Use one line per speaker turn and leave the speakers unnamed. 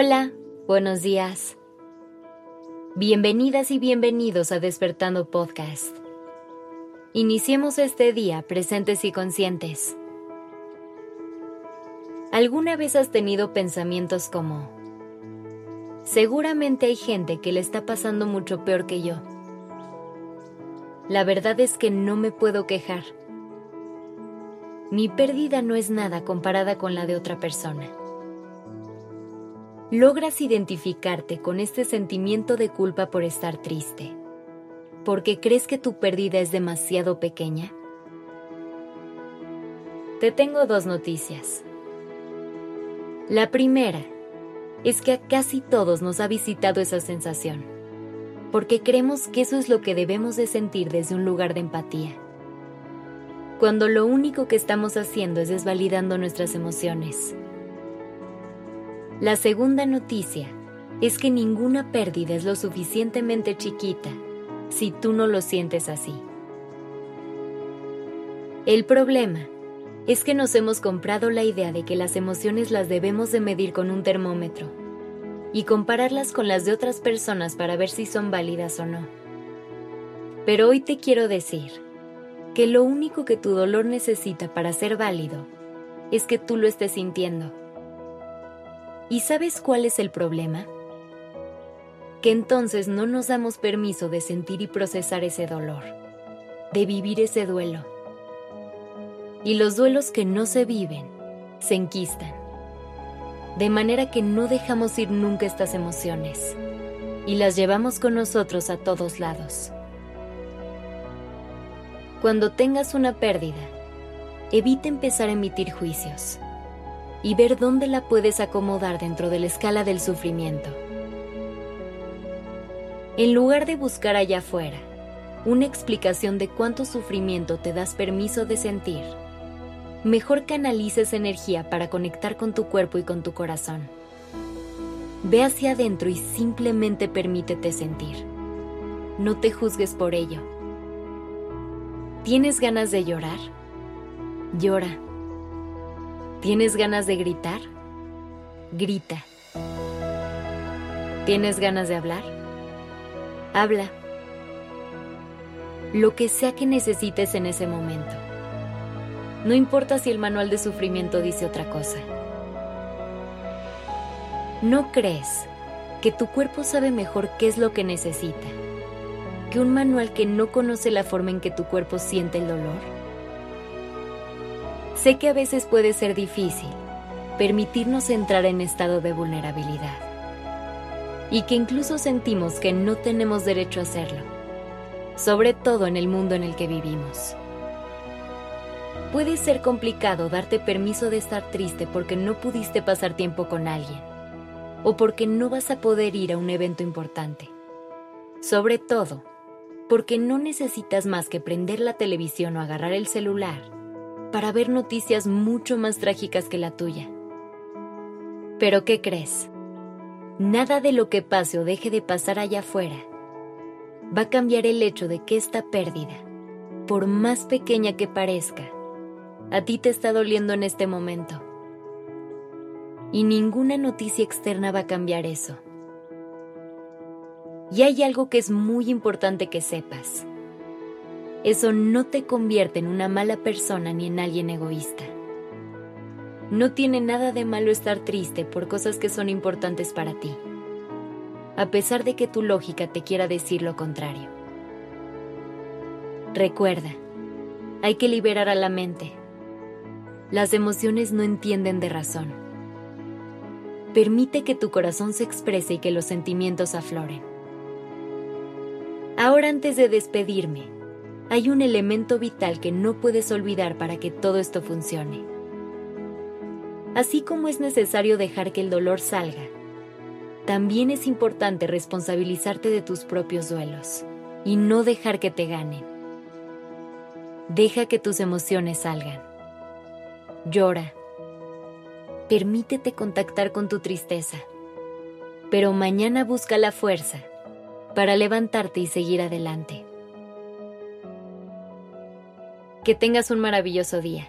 Hola, buenos días. Bienvenidas y bienvenidos a Despertando Podcast. Iniciemos este día presentes y conscientes. ¿Alguna vez has tenido pensamientos como, seguramente hay gente que le está pasando mucho peor que yo? La verdad es que no me puedo quejar. Mi pérdida no es nada comparada con la de otra persona logras identificarte con este sentimiento de culpa por estar triste, porque crees que tu pérdida es demasiado pequeña? Te tengo dos noticias. La primera es que a casi todos nos ha visitado esa sensación, porque creemos que eso es lo que debemos de sentir desde un lugar de empatía, cuando lo único que estamos haciendo es desvalidando nuestras emociones la segunda noticia es que ninguna pérdida es lo suficientemente chiquita si tú no lo sientes así. El problema es que nos hemos comprado la idea de que las emociones las debemos de medir con un termómetro y compararlas con las de otras personas para ver si son válidas o no. Pero hoy te quiero decir que lo único que tu dolor necesita para ser válido es que tú lo estés sintiendo ¿Y sabes cuál es el problema? Que entonces no nos damos permiso de sentir y procesar ese dolor, de vivir ese duelo. Y los duelos que no se viven se enquistan, de manera que no dejamos ir nunca estas emociones y las llevamos con nosotros a todos lados. Cuando tengas una pérdida, evita empezar a emitir juicios y ver dónde la puedes acomodar dentro de la escala del sufrimiento. En lugar de buscar allá afuera una explicación de cuánto sufrimiento te das permiso de sentir, mejor canalices energía para conectar con tu cuerpo y con tu corazón. Ve hacia adentro y simplemente permítete sentir. No te juzgues por ello. ¿Tienes ganas de llorar? Llora ¿Tienes ganas de gritar? Grita. ¿Tienes ganas de hablar? Habla. Lo que sea que necesites en ese momento. No importa si el manual de sufrimiento dice otra cosa. ¿No crees que tu cuerpo sabe mejor qué es lo que necesita que un manual que no conoce la forma en que tu cuerpo siente el dolor? Sé que a veces puede ser difícil permitirnos entrar en estado de vulnerabilidad y que incluso sentimos que no tenemos derecho a hacerlo, sobre todo en el mundo en el que vivimos. Puede ser complicado darte permiso de estar triste porque no pudiste pasar tiempo con alguien o porque no vas a poder ir a un evento importante. Sobre todo, porque no necesitas más que prender la televisión o agarrar el celular para ver noticias mucho más trágicas que la tuya. Pero ¿qué crees? Nada de lo que pase o deje de pasar allá afuera va a cambiar el hecho de que esta pérdida, por más pequeña que parezca, a ti te está doliendo en este momento. Y ninguna noticia externa va a cambiar eso. Y hay algo que es muy importante que sepas eso no te convierte en una mala persona ni en alguien egoísta. No tiene nada de malo estar triste por cosas que son importantes para ti, a pesar de que tu lógica te quiera decir lo contrario. Recuerda, hay que liberar a la mente. Las emociones no entienden de razón. Permite que tu corazón se exprese y que los sentimientos afloren. Ahora antes de despedirme, hay un elemento vital que no puedes olvidar para que todo esto funcione. Así como es necesario dejar que el dolor salga, también es importante responsabilizarte de tus propios duelos y no dejar que te ganen. Deja que tus emociones salgan. Llora. Permítete contactar con tu tristeza, pero mañana busca la fuerza para levantarte y seguir adelante. Que tengas un maravilloso día.